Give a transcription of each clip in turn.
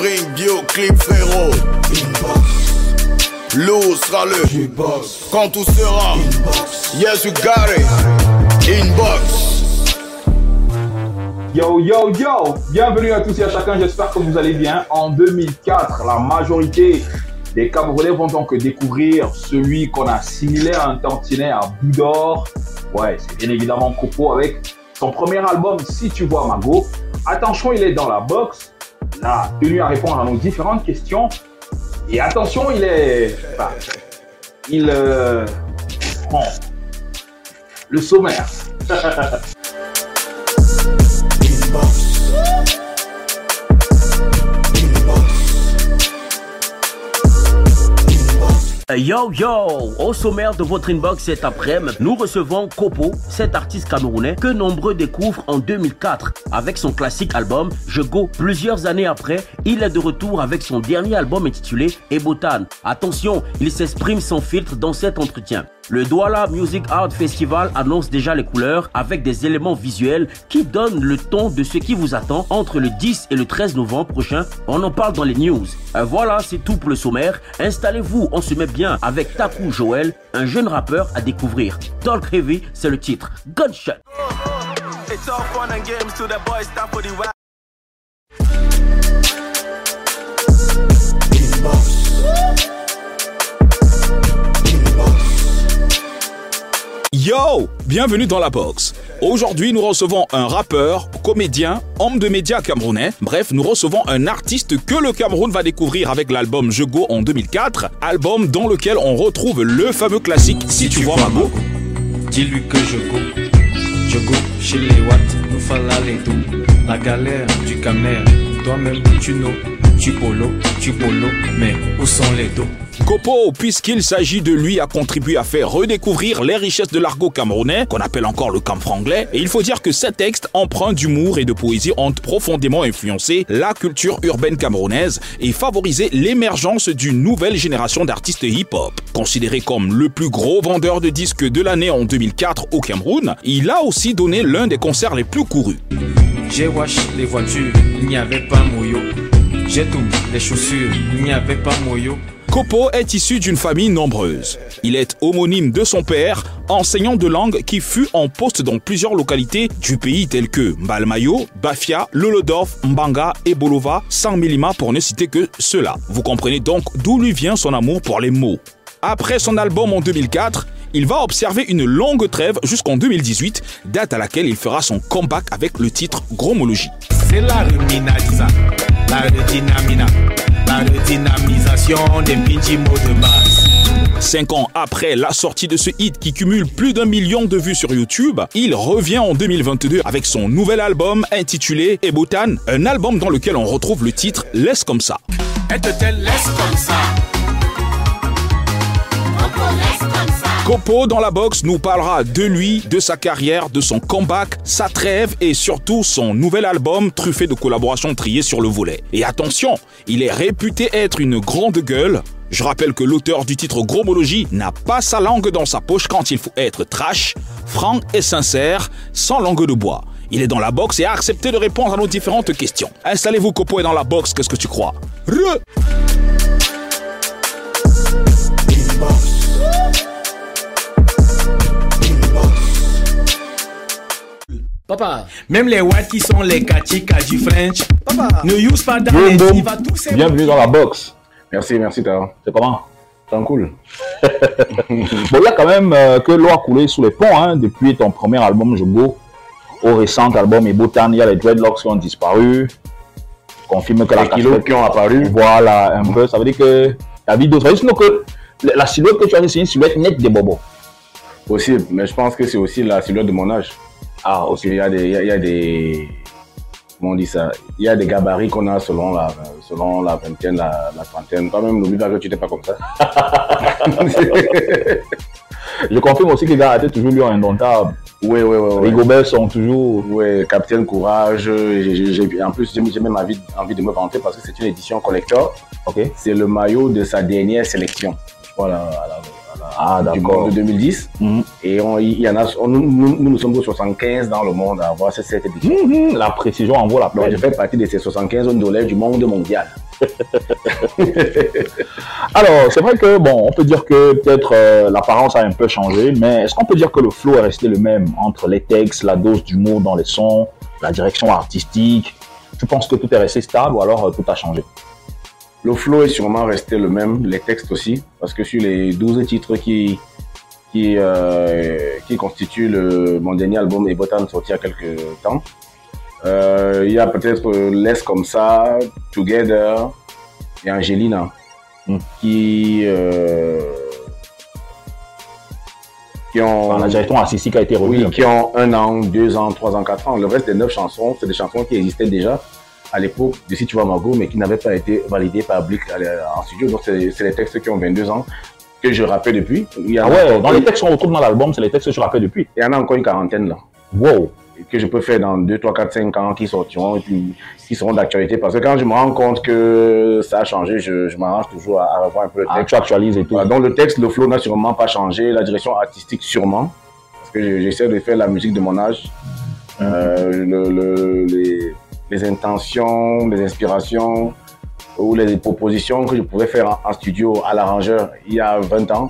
ring, bio clip frérot. Inbox. Lou sera le Inbox. Quand tout sera Inbox. Yes, you got it. Inbox. Yo yo yo, bienvenue à tous et à chacun, j'espère que vous allez bien. En 2004, la majorité des Camerounais vont donc découvrir celui qu'on a assimilé à un tantinet à bout d'or. Ouais, c'est bien évidemment Coco avec son premier album Si tu vois Mago. Attention, il est dans la là, tenu à répondre à nos différentes questions. Et attention, il est... Enfin, il... Euh, bon, le sommaire. Yo yo Au sommaire de votre inbox cet après-midi, nous recevons Kopo, cet artiste camerounais que nombreux découvrent en 2004 avec son classique album Je Go. Plusieurs années après, il est de retour avec son dernier album intitulé Ebotan. Attention, il s'exprime sans filtre dans cet entretien. Le Douala Music Art Festival annonce déjà les couleurs avec des éléments visuels qui donnent le ton de ce qui vous attend entre le 10 et le 13 novembre prochain. On en parle dans les news. Euh, voilà, c'est tout pour le sommaire. Installez-vous, on se met bien avec Taku Joel, un jeune rappeur à découvrir. Talk Heavy, c'est le titre. Gunshot. Yo Bienvenue dans la box. Aujourd'hui, nous recevons un rappeur, comédien, homme de médias camerounais. Bref, nous recevons un artiste que le Cameroun va découvrir avec l'album Je Go en 2004, album dans lequel on retrouve le fameux classique Si, tu, vois Mago. Dis-lui que je go, je go chez les Watts, nous falla les dos, la galère du camer, toi-même tu know, tu polo, tu polo, mais où sont les dos? Kopo, puisqu'il s'agit de lui, a contribué à faire redécouvrir les richesses de l'argot camerounais, qu'on appelle encore le camfranglais. Et il faut dire que ces textes, empreints d'humour et de poésie, ont profondément influencé la culture urbaine camerounaise et favorisé l'émergence d'une nouvelle génération d'artistes hip-hop. Considéré comme le plus gros vendeur de disques de l'année en 2004 au Cameroun, il a aussi donné l'un des concerts les plus courus. J'ai les voitures, il n'y avait pas moyo. J'ai tout les chaussures, il n'y avait pas moyo. Kopo est issu d'une famille nombreuse. Il est homonyme de son père, enseignant de langue qui fut en poste dans plusieurs localités du pays telles que Mbalmayo, Bafia, Lolodorf, Mbanga et Bolova, sans Milima pour ne citer que cela. Vous comprenez donc d'où lui vient son amour pour les mots. Après son album en 2004, il va observer une longue trêve jusqu'en 2018, date à laquelle il fera son comeback avec le titre Gromologie. C'est la la redynamina la redynamisation des petits mots de base. Cinq ans après la sortie de ce hit qui cumule plus d'un million de vues sur YouTube, il revient en 2022 avec son nouvel album intitulé Ebotan, un album dans lequel on retrouve le titre Laisse comme ça. Elle te laisse comme ça. Kopo dans la box nous parlera de lui, de sa carrière, de son comeback, sa trêve et surtout son nouvel album truffé de collaborations triées sur le volet. Et attention, il est réputé être une grande gueule. Je rappelle que l'auteur du titre Gromologie n'a pas sa langue dans sa poche quand il faut être trash, franc et sincère, sans langue de bois. Il est dans la box et a accepté de répondre à nos différentes questions. Installez-vous, Kopo est dans la box, qu'est-ce que tu crois? Papa, même les whites qui sont les kachika du French, Papa, ne use pas dans les boum. il va tous ces Bienvenue dans la box. Merci, merci, Tara. C'est comment? C'est cool. Bon, il y a quand même euh, que l'eau a coulé sous les ponts hein, depuis ton premier album Je Go au récent album Ebotan. Il y a les dreadlocks qui ont disparu. Confirme que la Les kilos casquette- qui ont apparu. Voilà, un peu. Ça veut dire que la vie d'autres. Sinon que la la silhouette que tu as, c'est une silhouette nette des bobos. Possible, mais je pense que c'est aussi la silhouette de mon âge. Ah, Parce qu'il y a des, il y a, il y a des, comment on dit ça, il y a des gabarits qu'on a selon la, selon la vingtaine, la, la trentaine. Toi-même, n'oublie pas que tu n'étais pas comme ça. Je confirme aussi que les gars étaient toujours lui indomptables. Oui, oui, oui. Les oui. gobels sont toujours. Ouais, Capitaine Courage. j'ai- j'ai- j'ai- en plus, j'ai même envie, envie de me vanter parce que c'est une édition collector. Ok. C'est le maillot de sa dernière sélection. Crois Ah, du monde de 2010. Mhm. Et on- il y en a, on- nous, nous, nous sommes au 75 dans le monde à avoir cette, cette édition. Mhm, La précision en vaut la peine. je fais partie de ces 75 dollars du monde mondial. Alors, c'est vrai que, bon, on peut dire que peut-être euh, l'apparence a un peu changé, mais est-ce qu'on peut dire que le flow est resté le même entre les textes, la dose d'humour dans les sons, la direction artistique? Tu penses que tout est resté stable ou alors euh, tout a changé? Le flow est sûrement resté le même, les textes aussi, parce que sur les 12 titres qui, qui, euh, qui constituent le, mon dernier album Ebotan sorti il y a quelques temps, euh, il y a peut-être euh, Laisse comme ça, Together et Angelina, Mm. qui, euh, qui ont... Enfin, La direction artistique a été revue. Oui, qui ont un an, deux ans, trois ans, quatre ans. Le reste des neuf chansons, c'est des chansons qui existaient déjà à l'époque de Si tu vas Margot, mais qui n'avaient pas été validées par Blick la- en studio. Donc, c'est les textes qui ont 22 ans que je rappelle depuis. Il y Ah ouais, dans les textes qu'on retrouve dans l'album, c'est les textes que je rappelle depuis. Il y en a encore une quarantaine là Wow. que je peux faire dans 2, 3, 4, 5 ans qui sortiront et puis qui seront d'actualité. Parce que quand je me rends compte que ça a changé, je, je m'arrange toujours à, à revoir un peu le Ah, texte. tu actualises et tout. Voilà, donc le texte, le flow n'a sûrement pas changé, la direction artistique sûrement, parce que je- j'essaie de faire la musique de mon âge. Euh, le- le- les, les intentions, les inspirations ou les propositions que je pouvais faire en, en studio à l'arrangeur il y a 20 ans.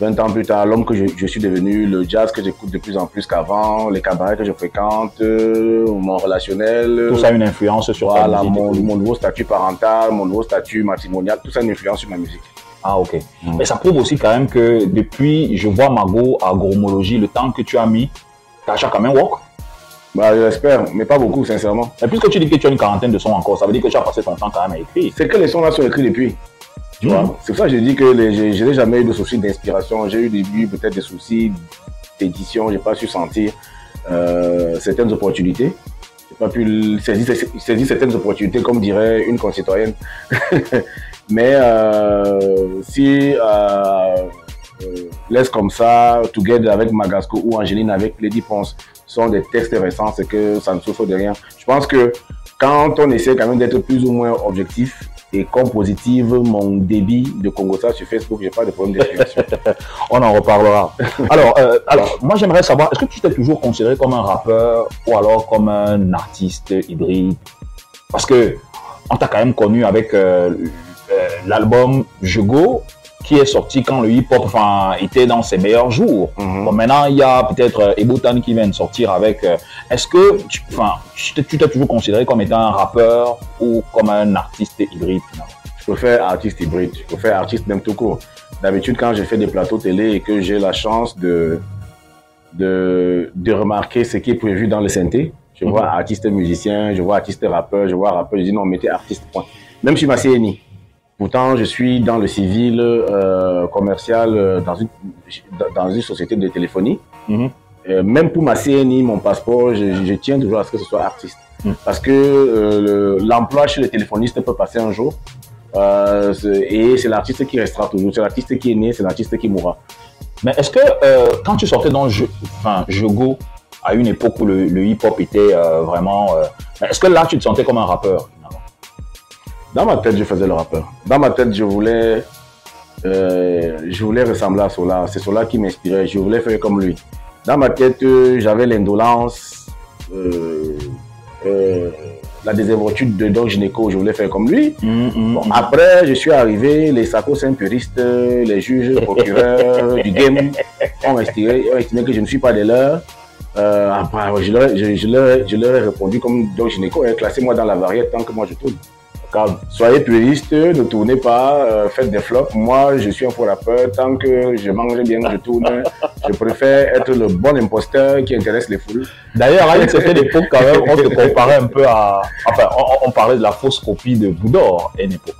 20 ans plus tard, l'homme que je, je suis devenu, le jazz que j'écoute de plus en plus qu'avant, les cabarets que je fréquente, euh, mon relationnel. Tout ça a une influence sur ta Voilà, musique. mon, mon nouveau statut parental, mon nouveau statut matrimonial, tout ça a une influence sur ma musique. Ah, ok. Mm. Mais ça prouve aussi quand même que depuis, je vois Margot à Gromologie, le temps que tu as mis, tu as quand même work. Bah, j'espère, mais pas beaucoup, sincèrement. Et puisque tu dis que tu as une quarantaine de sons encore, ça veut dire que tu as passé ton temps quand même à écrire. C'est que les sons là sont écrits depuis. Tu vois, c'est pour ça que je dis que les- j'ai- je n'ai jamais eu de soucis d'inspiration. J'ai eu des peut-être des soucis d'édition. J'ai pas su sentir euh, certaines opportunités. J'ai pas pu saisir, saisir certaines opportunités, comme dirait une concitoyenne. Mais euh, si euh, euh, laisse comme ça, Together avec Magasco ou Angéline avec Lady Ponce sont des textes récents, c'est que ça ne souffre de rien. Je pense que quand on essaie quand même d'être plus ou moins objectif et comme positive, mon débit de Congosa sur Facebook, j'ai pas de problème d'inspiration. On en reparlera. alors, euh, alors, moi j'aimerais savoir, est-ce que tu t'es toujours considéré comme un rappeur ou alors comme un artiste hybride? Parce que on t'a quand même connu avec euh, euh, l'album Je Go qui est sorti quand le hip-hop était dans ses meilleurs jours. Mhm. Bon, maintenant, il y a peut-être euh, Ebotan qui vient de sortir avec. euh, Est-ce que tu enfin, tu t'es toujours considéré comme étant un rappeur ou comme un artiste hybride finalement? Je faire artiste hybride, je faire artiste même tout court. D'habitude, quand je fais des plateaux télé et que j'ai la chance de, de, de remarquer ce qui est prévu dans le synthé, je vois artiste musicien, je vois artiste rappeur, je vois rappeur, je dis non, mettez artiste, point. Même sur ma CNI. Pourtant, je suis dans le civil euh, commercial euh, dans, une, dans une société de téléphonie. Mhm. Euh, même pour ma CNI, mon passeport, je, je tiens toujours à ce que ce soit artiste. Mhm. Parce que euh, le- l'emploi chez le téléphoniste peut passer un jour. Et c'est l'artiste qui restera toujours. C'est l'artiste qui est né, c'est l'artiste qui mourra. Mais est-ce que quand tu sortais dans Je, enfin, Je Go, à une époque où le, le hip-hop était vraiment. est-ce que là, tu te sentais comme un rappeur? Dans ma tête, je faisais le rappeur. Dans ma tête, je voulais, euh, je voulais ressembler à Sola. C'est Sola qui m'inspirait. Je voulais faire comme lui. Dans ma tête, euh, j'avais l'indolence, euh, la désinvolture de Don Gineco. Je voulais faire comme lui. Bon, après, je suis arrivé, les sacos puristes, les juges, procureurs du game ont estimé, ont estimé que je ne suis pas des leurs. Après, je, leur, ai- je, je leur, je leur ai répondu comme Don Gineco, hein, classez-moi dans la variété tant que moi je tourne. Soyez puristes, ne tournez pas, euh, faites des flops. Moi, je suis un faux rappeur. Tant que je mange bien, je tourne. je préfère être le bon imposteur qui intéresse les foules. D'ailleurs, à une certaine époque, quand même, on se comparait un peu à. Enfin, on, on parlait de la fausse copie de Boudor à une époque.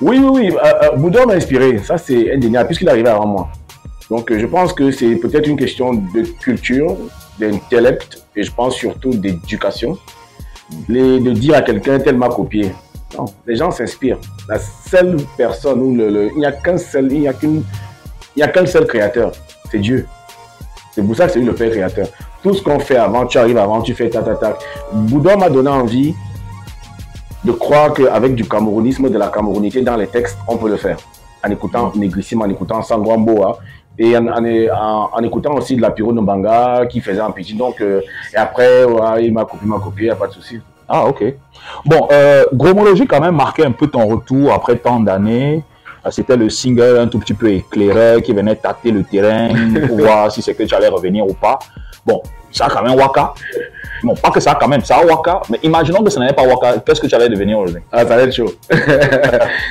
Oui, oui, oui. Euh, euh, Boudor m'a inspiré. Ça, c'est indéniable, puisqu'il est arrivé avant moi. Donc, je pense que c'est peut-être une question de culture, d'intellect, et je pense surtout d'éducation. De dire à quelqu'un, tel m'a copié. Non, les gens s'inspirent. La seule personne où le, le- il n'y a qu'un seul, il n'y a qu'une, il n'y a qu'un seul créateur, c'est Dieu. C'est pour ça que c'est lui le père créateur. Tout ce qu'on fait avant, tu arrives avant, tu fais ta ta ta. Boudor m'a donné envie de croire qu'avec du camerounisme, de la camerounité dans les textes, on peut le faire. en écoutant Negrissim, en écoutant Sangwamboa, et en, en, en- en écoutant aussi de la Piro Nombanga qui faisait un petit. Donc, euh, et après, ouais, il m'a copié, il m'a copié, il n'y a pas de souci. Ah, ok. Bon, euh, Gromologie quand même marqué un peu ton retour après tant d'années. Euh, C'était le single un tout petit peu éclairé qui venait tâter le terrain pour voir si c'est que tu allais revenir ou pas. Bon, ça a quand même Waka. Non, pas que ça a quand même, ça a Waka. Mais imaginons que ce n'était pas Waka. Qu'est-ce que tu allais devenir aujourd'hui? Ah, ça allait être chaud. ça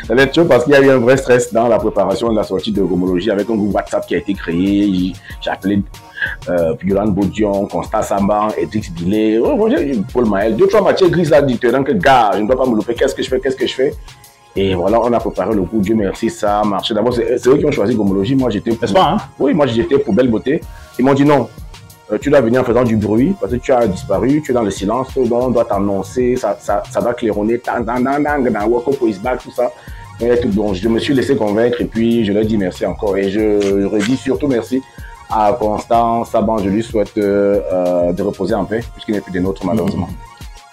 allait être chaud parce qu'il y a eu un vrai stress dans la préparation de la sortie de Romologie avec un groupe WhatsApp qui a été créé. J'ai appelé euh, Yolan Bodion, Constant Samban, Edrix Billet, oh, bon, j'ai- Paul Maël. Deux, trois matchs gris là du terrain que, gars, je ne dois pas me louper. Qu'est-ce que je fais? Qu'est-ce que je fais? Et voilà, on a préparé le coup. Dieu merci, ça a marché. D'abord, c'est eux qui ont choisi Romologie. Moi, j'étais N'est-ce pas, hein? Oui, moi j'étais pour belle beauté. Ils m'ont dit non, euh, tu dois venir en faisant du bruit parce que tu as disparu, tu es dans le silence, donc on doit t'annoncer, ça, ça, ça va claironner, walk up is back, tout ça. Et tout, je me suis laissé convaincre et puis je leur dis merci encore. Et je redis surtout merci à Constant Saban, je lui souhaite euh, euh, de reposer en paix puisqu'il n'est plus des nôtres malheureusement.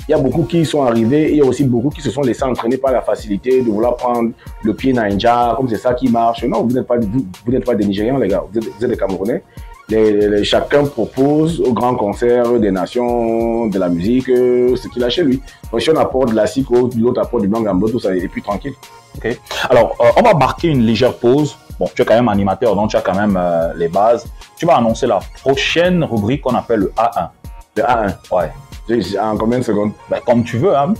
Il y a beaucoup qui sont arrivés, et il y a aussi beaucoup qui se sont laissés entraîner par la facilité de vouloir prendre le pied ninja, comme c'est ça qui marche. Non, vous n'êtes pas, vous, vous n'êtes pas des Nigérians, les gars, vous êtes, vous êtes des Camerounais. Les- les- les- chacun propose au grand concert des nations, de la musique, euh, ce qu'il a chez lui. Donc, si on apporte de la psycho, l'autre apporte du blanc tout ça, et puis tranquille. Alors, euh, on va marquer une légère pause. Bon, tu es quand même animateur, donc tu as quand même euh, les bases. Tu vas annoncer la prochaine rubrique qu'on appelle le A1. De 1 à 1. Ouais. En combien de secondes? Ben, comme tu veux, hein.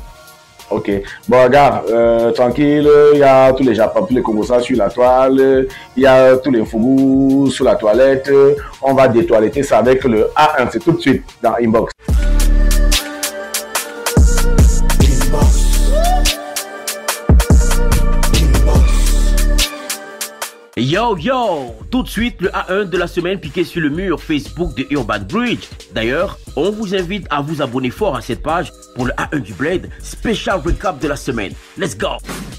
Ok. Bon, regarde, euh, tranquille, il y a tous les Japon, tous les Komosa sur la toile, il y a tous les Fougou sur la toilette. On va détoiletter ça avec le A1, c'est tout de suite dans Inbox. Yo yo Tout de suite le A1 de la semaine piqué sur le mur Facebook de Urban Bridge. D'ailleurs, on vous invite à vous abonner fort à cette page pour le A1 du Blade, spécial recap de la semaine. Let's go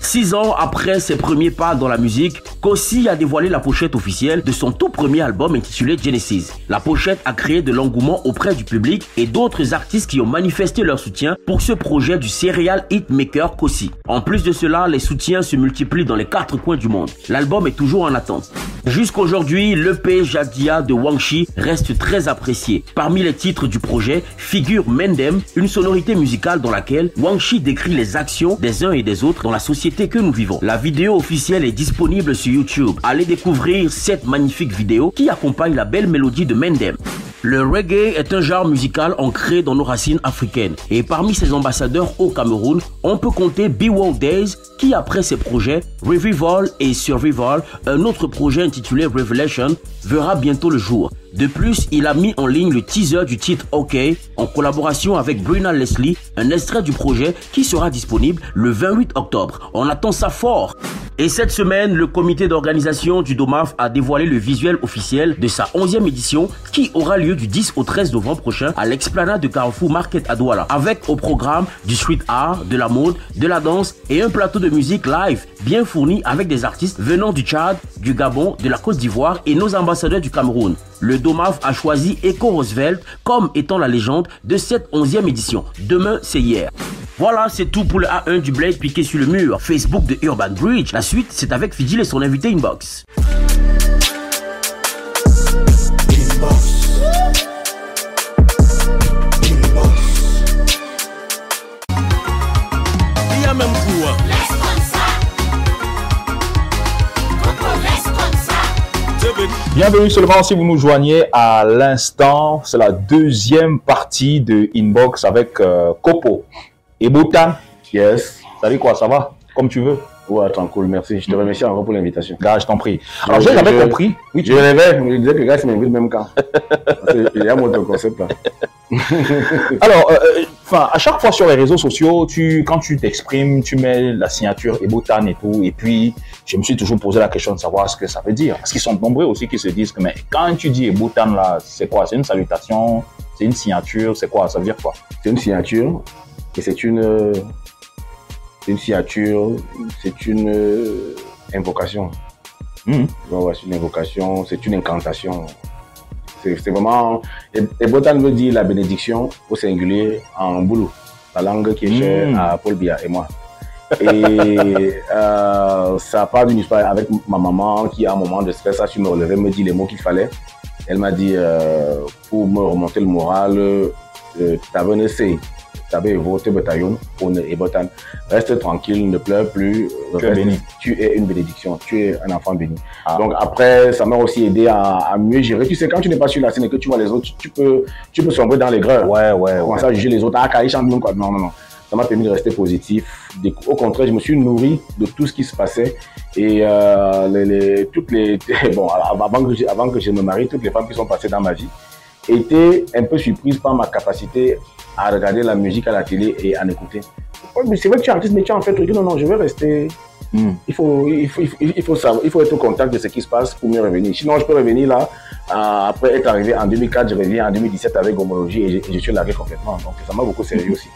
Six ans après ses premiers pas dans la musique, Kossi a dévoilé la pochette officielle de son tout premier album intitulé Genesis. La pochette a créé de l'engouement auprès du public et d'autres artistes qui ont manifesté leur soutien pour ce projet du serial hitmaker Kossi. En plus de cela, les soutiens se multiplient dans les quatre coins du monde. L'album est toujours en attente. Jusqu'aujourd'hui, l'EP Jadia de Wang Shi reste très apprécié. Parmi les titres du projet figure Mendem, une sonorité musicale dans laquelle Wang Shi décrit les actions des uns et des autres dans la société que nous vivons. La vidéo officielle est disponible sur YouTube. Allez découvrir cette magnifique vidéo qui accompagne la belle mélodie de Mendem. Le reggae est un genre musical ancré dans nos racines africaines. Et parmi ses ambassadeurs au Cameroun, on peut compter Be World Days, qui après ses projets Revival et Survival, un autre projet intitulé Revelation, verra bientôt le jour. De plus, il a mis en ligne le teaser du titre OK en collaboration avec Bruna Leslie, un extrait du projet qui sera disponible le 28 octobre. On attend ça fort. Et cette semaine, le comité d'organisation du DOMAF a dévoilé le visuel officiel de sa 11e édition qui aura lieu du 10 au 13 novembre prochain à l'explanade de Carrefour Market à Douala avec au programme du street art, de la mode, de la danse et un plateau de musique live bien fourni avec des artistes venant du Tchad, du Gabon, de la Côte d'Ivoire et nos ambassadeurs du Cameroun. Le DOMAF a choisi Echo Roosevelt comme étant la légende de cette 11e édition. Demain, c'est hier. Voilà, c'est tout pour le A1 du Blade piqué sur le mur Facebook de Urban Bridge. La suite, c'est avec Fidil et son invité Inbox. Bienvenue seulement si vous nous joignez à l'instant. C'est la deuxième partie de Inbox avec euh, Kopo et Boutan. Yes. Salut quoi, ça va? Comme tu veux. Ouais, tranquille, merci. Je te remercie encore pour l'invitation. Gars, je t'en prie. Alors, Je- j'ai jamais je- compris. Oui, tu Je rêvais, je me disais que gars, il m'invite même quand. Il y a mon concept là. Alors, euh, euh, enfin, à chaque fois sur les réseaux sociaux, tu, quand tu t'exprimes, tu mets la signature Ebotan et tout. Et puis, je me suis toujours posé la question de savoir ce que ça veut dire. Parce qu'ils sont nombreux aussi qui se disent que, mais quand tu dis Ebotan là, c'est quoi? C'est une salutation? C'est une signature? C'est quoi? Ça veut dire quoi? C'est une signature et c'est une, euh, une signature, c'est une euh, invocation. Ouais, ouais, c'est une invocation, c'est une incantation. C'est vraiment. Et, et Botan veut dire la bénédiction au singulier en boulou, la langue qui est chère Mhm. à Paul Biya et moi. Et euh, ça part d'une histoire avec ma maman qui, à un moment de stress, a su me relever, me dit les mots qu'il fallait. Elle m'a dit, euh, pour me remonter le moral, euh, t'avais un essai, t'avais voté bataillon et botan. Reste tranquille, ne pleure plus. Tu es béni. Tu es une bénédiction, tu es un enfant béni. Ah. Donc après, ça m'a aussi aidé à, à mieux gérer. Tu sais, quand tu n'es pas sur la scène et que tu vois les autres, tu, tu peux, tu peux sombrer dans l'aigreur Ouais, ouais, ouais. commencer à juger les autres? Ah, Kali chante quoi. Non, non, non. Ça m'a permis de rester positif. Au contraire, je me suis nourri de tout ce qui se passait. Et euh, les, les- toutes les. Bon, avant que, je, avant que je me marie, toutes les femmes qui sont passées dans ma vie étaient un peu surprises par ma capacité à regarder la musique à la télé et à en écouter. Oh, mais c'est vrai que tu es artiste, mais tu as en fait truc. Non, non, je vais rester. Hmm. Il, faut, il, faut, il, faut, il, faut savoir, il faut être au contact de ce qui se passe pour mieux revenir. Sinon, je peux revenir là, euh, après être arrivé en 2004, je reviens en 2017 avec Homologie et je, suis largué complètement. Donc, ça m'a beaucoup servi aussi.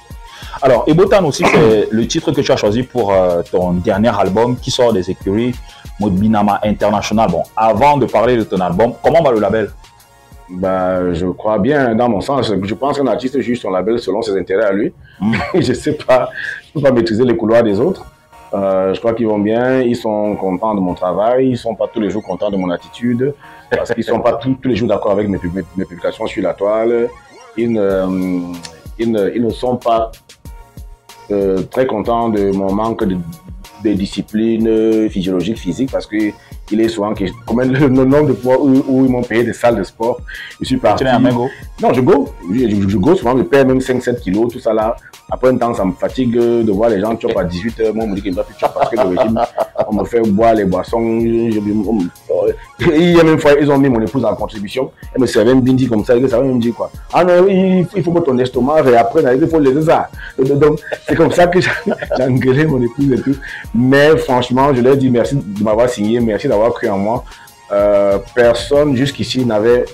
Alors, Ebotan aussi, c'est le titre que tu as choisi pour euh, ton dernier album qui sort des écuries Mode Binama International. Bon, avant de parler de ton album, comment va le label? Bah, je crois bien, dans mon sens. Je pense qu'un artiste juge son label selon ses intérêts à lui. Mm. je sais pas, je peux pas maîtriser les couloirs des autres. Euh, je crois qu'ils vont bien, ils sont contents de mon travail, ils sont pas tous les jours contents de mon attitude, parce qu'ils sont pas tous, tous les jours d'accord avec mes publications sur la toile. Ils ne, euh, ils ne, ils ne sont pas euh, très contents de mon manque de, de discipline physiologique, physique, parce que il est souvent que, combien le, nombre de fois où, où ils m'ont payé des salles de sport, je suis parti. Tu un mégot Non, je go. Je, je, je go souvent, je perds même 5-7 kilos, tout ça là. Après un temps, ça me fatigue de voir les gens chopent à 18 h Moi, on me dit qu'il ne plus chopper parce que le régime, on me fait boire les boissons. Je- il y a même fois, ils ont mis mon épouse en contribution. Elle me servait un bindi comme ça, et que ça va me dire quoi. Ah non, il, faut que ton estomac, et après, il faut les ça. Donc, c'est comme ça que j'ai engueulé mon épouse et tout. Mais franchement, je leur dit merci de m'avoir signé, merci d'avoir cru en moi. Euh, personne jusqu'ici n'avait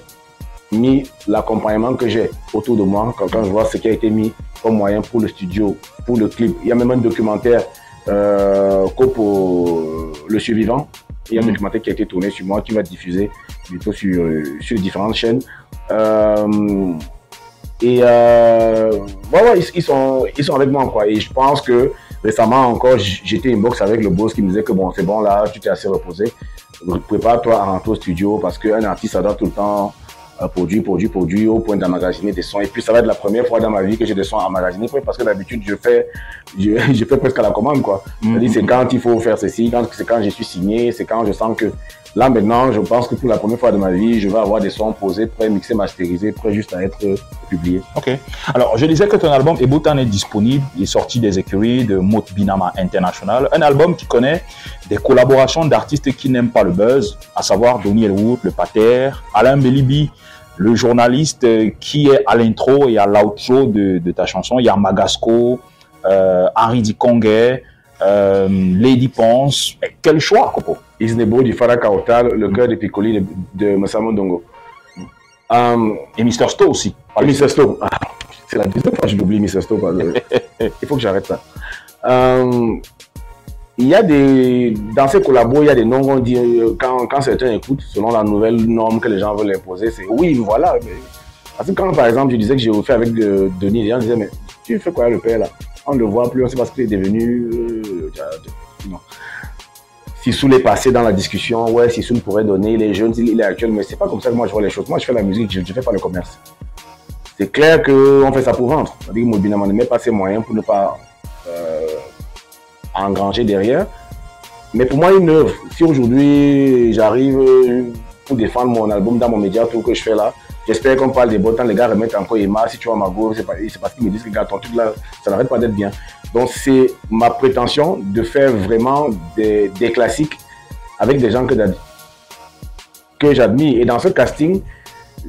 mis l'accompagnement que j'ai autour de moi quand, je vois ce qui a été mis comme moyen pour le studio, pour le clip. Il y a même un documentaire euh, Le Survivant. Il y a un Mm. documentaire qui a été tourné sur moi, qui va être diffusé bientôt sur, euh, sur différentes chaînes. Euh, et euh, ouais, ouais, ils, ils sont, ils sont avec moi. Quoi. Et je pense que récemment encore, j'étais inbox avec le boss qui me disait que bon, c'est bon là, tu t'es assez reposé. Prépare-toi à rentrer au studio parce qu'un artiste, ça doit tout le temps euh, produire, produire, produire au point d'emmagasiner des sons. Et puis ça va être la première fois dans ma vie que j'ai des sons emmagasinés parce que d'habitude, je fais, je, je fais presque à la commande. quoi. C'est-à-dire, c'est quand il faut faire ceci, quand, c'est quand je suis signé, c'est quand je sens que là maintenant, je pense que pour la première fois de ma vie, je vais avoir des sons posés, prêts, mixés, masterisés, prêts juste à être euh, publiés. Ok. Alors, je disais que ton album Ebotan est disponible. Il est sorti des écuries de Mot Binama International. Un album qui connaît des collaborations d'artistes qui n'aiment pas le buzz, à savoir Donny Elwood, le Pater, Alain Belibi, le journaliste euh, qui est à l'intro et à l'outro de, de ta chanson. Il y a Magasco, euh, Henri Dikongue, euh, Lady Ponce. Mais Quel choix, Kopo Isnebo du Farah Kaotal, le cœur de Piccoli de, de Massamo Dongo. Um, Et Mr. Sto aussi. Mr. Sto. Ah, c'est la deuxième fois que je l'oublie, Mr. Sto. Il faut que j'arrête ça. Euh, il y a des. Dans ces collabos, il y a des noms qu'on dit. euh, Quand, quand certains écoutent, selon la nouvelle norme que les gens veulent imposer, c'est oui, voilà. Parce que quand, par exemple, je disais que j'ai fait avec euh, Denis, les gens disaient, mais tu fais quoi le père là? On ne le voit plus, on sait pas ce qu'il est devenu. euh, non. Est passé dans la discussion, ouais, Sissou pourrait donner, il est jeune, il est actuel, mais c'est pas comme ça que moi je vois les choses. Moi, je fais la musique, je ne fais pas le commerce. C'est clair qu'on fait ça pour vendre. C'est-à-dire que Mobinama ne met pas ses moyens pour ne pas euh, engranger derrière. Mais pour moi, une œuvre, si aujourd'hui j'arrive euh, pour défendre mon album dans mon média, tout que je fais là, j'espère qu'on parle des beaux temps, les gars remettent encore Emma, si tu vois ma go, c'est parce qu'ils me disent que gars, ton truc là, ça n'arrête pas d'être bien. Donc c'est ma prétention de faire vraiment des, classiques avec des gens que j'admire. Et dans ce casting,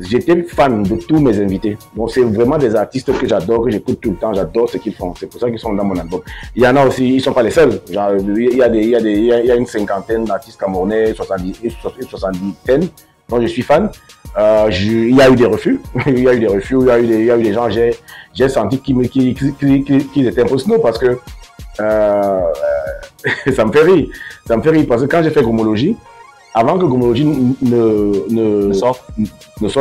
j'étais fan de tous mes invités. Donc c'est vraiment des artistes que j'adore, que j'écoute tout le temps, j'adore ce qu'ils font. C'est pour ça qu'ils sont dans mon album. Il y en a aussi, ils sont pas les seuls. Il y a une cinquantaine d'artistes camerounais, 70, une soixantaine dont je suis fan. Euh, il y a eu des refus, il y a eu des refus, il y a eu des, gens, j'ai, senti qu'ils étaient un peu snow parce que euh, ça me fait rire. Ça me fait rire parce que quand j'ai fait Gomologie, avant que Gomologie ne, ne, sorte,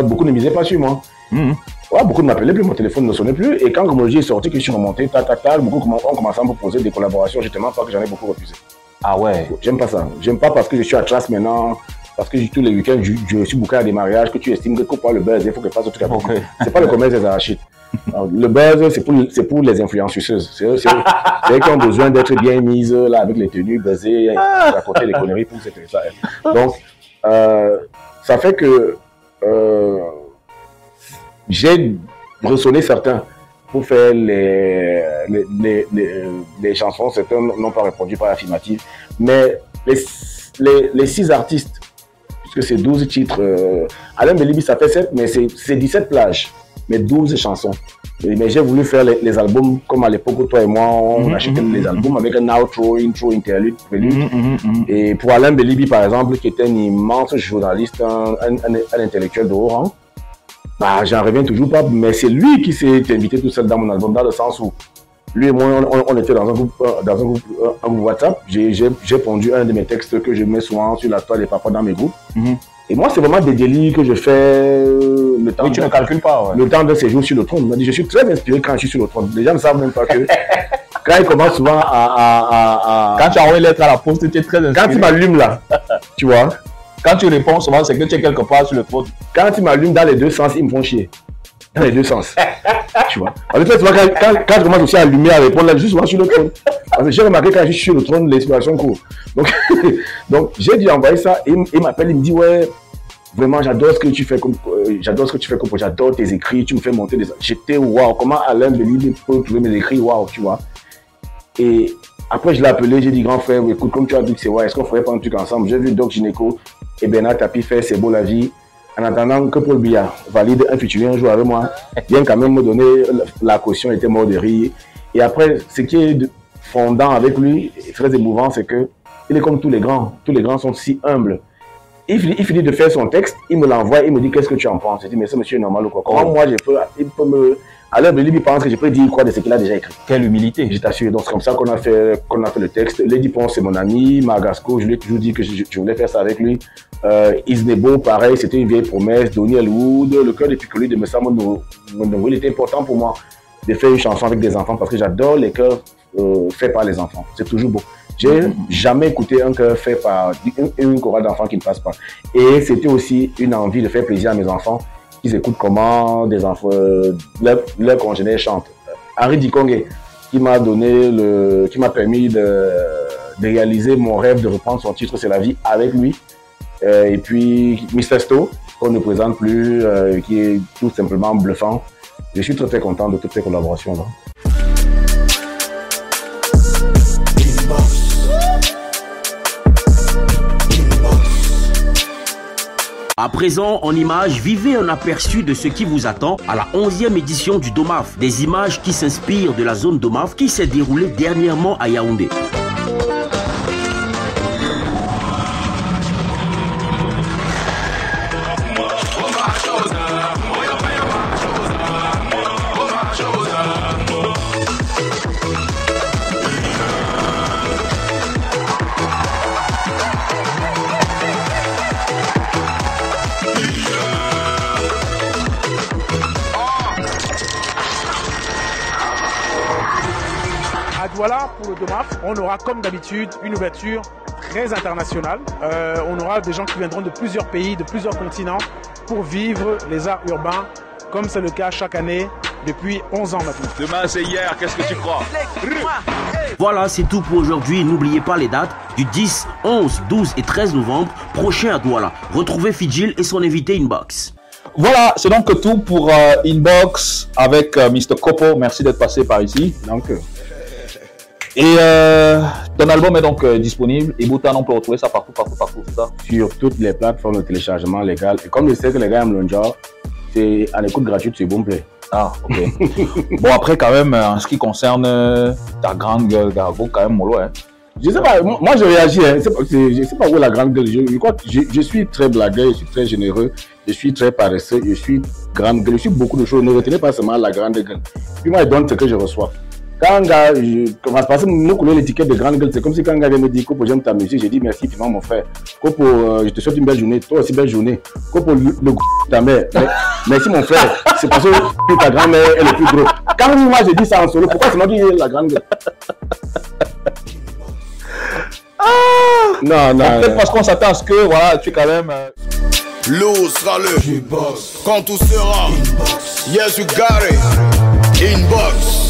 beaucoup ne misaient pas sur moi. Mhm. Ouais, beaucoup ne m'appelaient plus, mon téléphone ne sonnait plus. Et quand Gromology est sorti, que je suis remonté, ta, ta, ta, beaucoup ont commencé à me proposer des collaborations, justement, parce que j'en ai beaucoup refusé. Ah ouais. J'aime pas ça. J'aime pas parce que je suis à classe maintenant, parce que tous les week-ends, je, je suis booké à des mariages, que tu estimes que pour le buzz, il faut que je fasse tout à Ok. C'est pas le commerce des arachides. Le buzz, c'est pour, les influenceuses. C'est eux qui ont besoin d'être bien mises là, avec les tenues buzzées, raconter des conneries pour cette ça. Donc, euh, ça fait que euh, j'ai ressonné certains pour faire les, les, les, les, les chansons. Certains n'ont pas répondu par affirmative. Mais les, les, les six artistes, puisque c'est 12 titres, euh, Alain Belibi, ça fait 7, mais c'est 17 plages, mais 12 chansons. Et- Mais j'ai voulu faire les, les albums comme à l'époque où toi et moi, on Mhm, achetait mhm, les albums avec un outro, intro, interlude, prélude. Et pour Alain Belibi, par exemple, qui était un immense journaliste, un, un- un- un intellectuel de haut rang, bah, j'en reviens toujours pas, mais c'est lui qui s'est invité tout seul dans mon album, dans le sens où lui et moi, on, était dans un groupe, euh, dans un groupe, euh, un groupe WhatsApp. J'ai pondu un de mes textes que je mets souvent sur la toile des papas dans mes groupes. Et moi, c'est vraiment des délits que je fais euh, le temps Oui, tu de- ne calcules pas. ouais. le temps de séjour sur le trône. Dit, je suis très inspiré quand je suis sur le trône. Les gens ne savent même pas que quand il commence souvent à... à- à- à- Quand tu as envoyé une lettre à la poste, tu es très quand inspiré. il m'allume là, tu vois, Quand tu réponds souvent, c'est que tu es quelque part sur le trône. quand il m'allume dans les deux sens, ils me font chier. Dans les deux sens. tu vois. En fait, souvent, quand, quand, quand je commence aussi à allumer, à répondre, là, je suis sur le trône. J'ai remarqué quand je suis sur le trône, l'inspiration court. Donc, donc j'ai dû envoyer ça. Et il, m'appelle, il me dit, ouais, vraiment, j'adore ce que tu fais comme, euh, j'adore ce que tu fais comme, j'adore tes écrits, tu me fais monter des, j'étais, waouh, comment Alain Belibi peut trouver mes écrits, waouh, tu vois. Et après, je l'ai appelé, j'ai dit, grand frère, écoute, comme tu as dit que c'est ouais, est-ce qu'on ferait pas un truc ensemble? J'ai vu Doc Gineco et Bernard Tapie faire C'est beau la vie. En attendant que Paul Biya valide un futur un jour avec moi, vient quand même me donner la- caution, était mort de rire. Et après, ce qui est fondant avec lui, très émouvant, c'est que il est comme tous les grands. Tous les grands sont si humbles. Il finit, il finit de faire son texte, il me l'envoie, il me dit qu'est-ce que tu en penses? Je dis mais ce monsieur est normal ou quoi? Comment moi je peux, il peut me, alors Belibi pense que je peux dire quoi de ce qu'il a déjà écrit. Quelle humilité. Je t'assure. Donc, c'est comme ça qu'on a fait, qu'on a fait le texte. Lady Ponce, c'est mon ami. Magasco, je lui ai toujours dit que je, je voulais faire ça avec lui. Euh, Isnebo, pareil, c'était une vieille promesse. Donny Elwood, le cœur des picolis de Messa Mono, il était important pour moi de faire une chanson avec des enfants parce que j'adore les chœurs euh, faits par les enfants. C'est toujours beau. J'ai jamais écouté un chœur fait par une, chorale d'enfants qui ne passe pas. Et c'était aussi une envie de faire plaisir à mes enfants qu'ils écoutent comment des enfants, leurs leurs congénères chantent. Henri Dikongue, qui m'a donné le, qui m'a permis de, de réaliser mon rêve de reprendre son titre C'est la vie avec lui. Euh, et puis Mr. Sto, qu'on ne présente plus, euh, qui est tout simplement bluffant. Je suis très très content de toutes ces collaborations là. À présent, en images, vivez un aperçu de ce qui vous attend à la 11e édition du DOMAF. Des images qui s'inspirent de la zone DOMAF qui s'est déroulée dernièrement à Yaoundé. À Douala, pour le DOMAF, on aura comme d'habitude une ouverture très internationale. Euh, on aura des gens qui viendront de plusieurs pays, de plusieurs continents pour vivre les arts urbains comme c'est le cas chaque année depuis 11 ans maintenant. Demain c'est hier, qu'est-ce que tu crois? Voilà, c'est tout pour aujourd'hui. N'oubliez pas les dates du 10, 11, 12 et 13 novembre prochain à Douala. Retrouvez Fidjil et son invité Inbox. Voilà, c'est donc tout pour euh, Inbox avec euh, Mr. Kopo. Merci d'être passé par ici. Donc, euh, Et euh, ton album est donc euh, disponible. Et Boutan, on peut retrouver ça partout, partout, partout, c'est ça? Sur toutes les plateformes de téléchargement légal. Et comme je sais que les gars aiment le genre, c'est en écoute gratuite sur Boomplay. Ah, ok. bon, après, quand même, en ce qui concerne euh, ta grande gueule, Gargo, quand même, mollo, hein. Je sais pas, moi je réagis, hein. C'est pas- c'est- je sais pas où est la grande gueule. Je, je je, je suis très blagueur, je suis très généreux, je suis très paresseux, je suis grande gueule, je suis beaucoup de choses. Ne retenez pas seulement la grande gueule. Puis moi, je donne ce que je reçois. Quand un gars, je, parce que nous connaissons l'étiquette de grande gueule, c'est comme si quand un gars vient me dire Copo, j'aime ta musique, j'ai dit merci, finalement, mon frère. Copo, euh, je te souhaite une belle journée, toi aussi belle journée. Copo, le, le ta mère. Mais- merci, mon frère. C'est parce que ta grand-mère est le plus gros. Quand moi, j'ai dit ça en solo, pourquoi c'est moi qui ai la grande gueule? Non, non. Peut-être non. parce qu'on s'attend à ce que voilà, tu es quand même. euh, L'eau sera le Quand tout sera Yes, you got it Inbox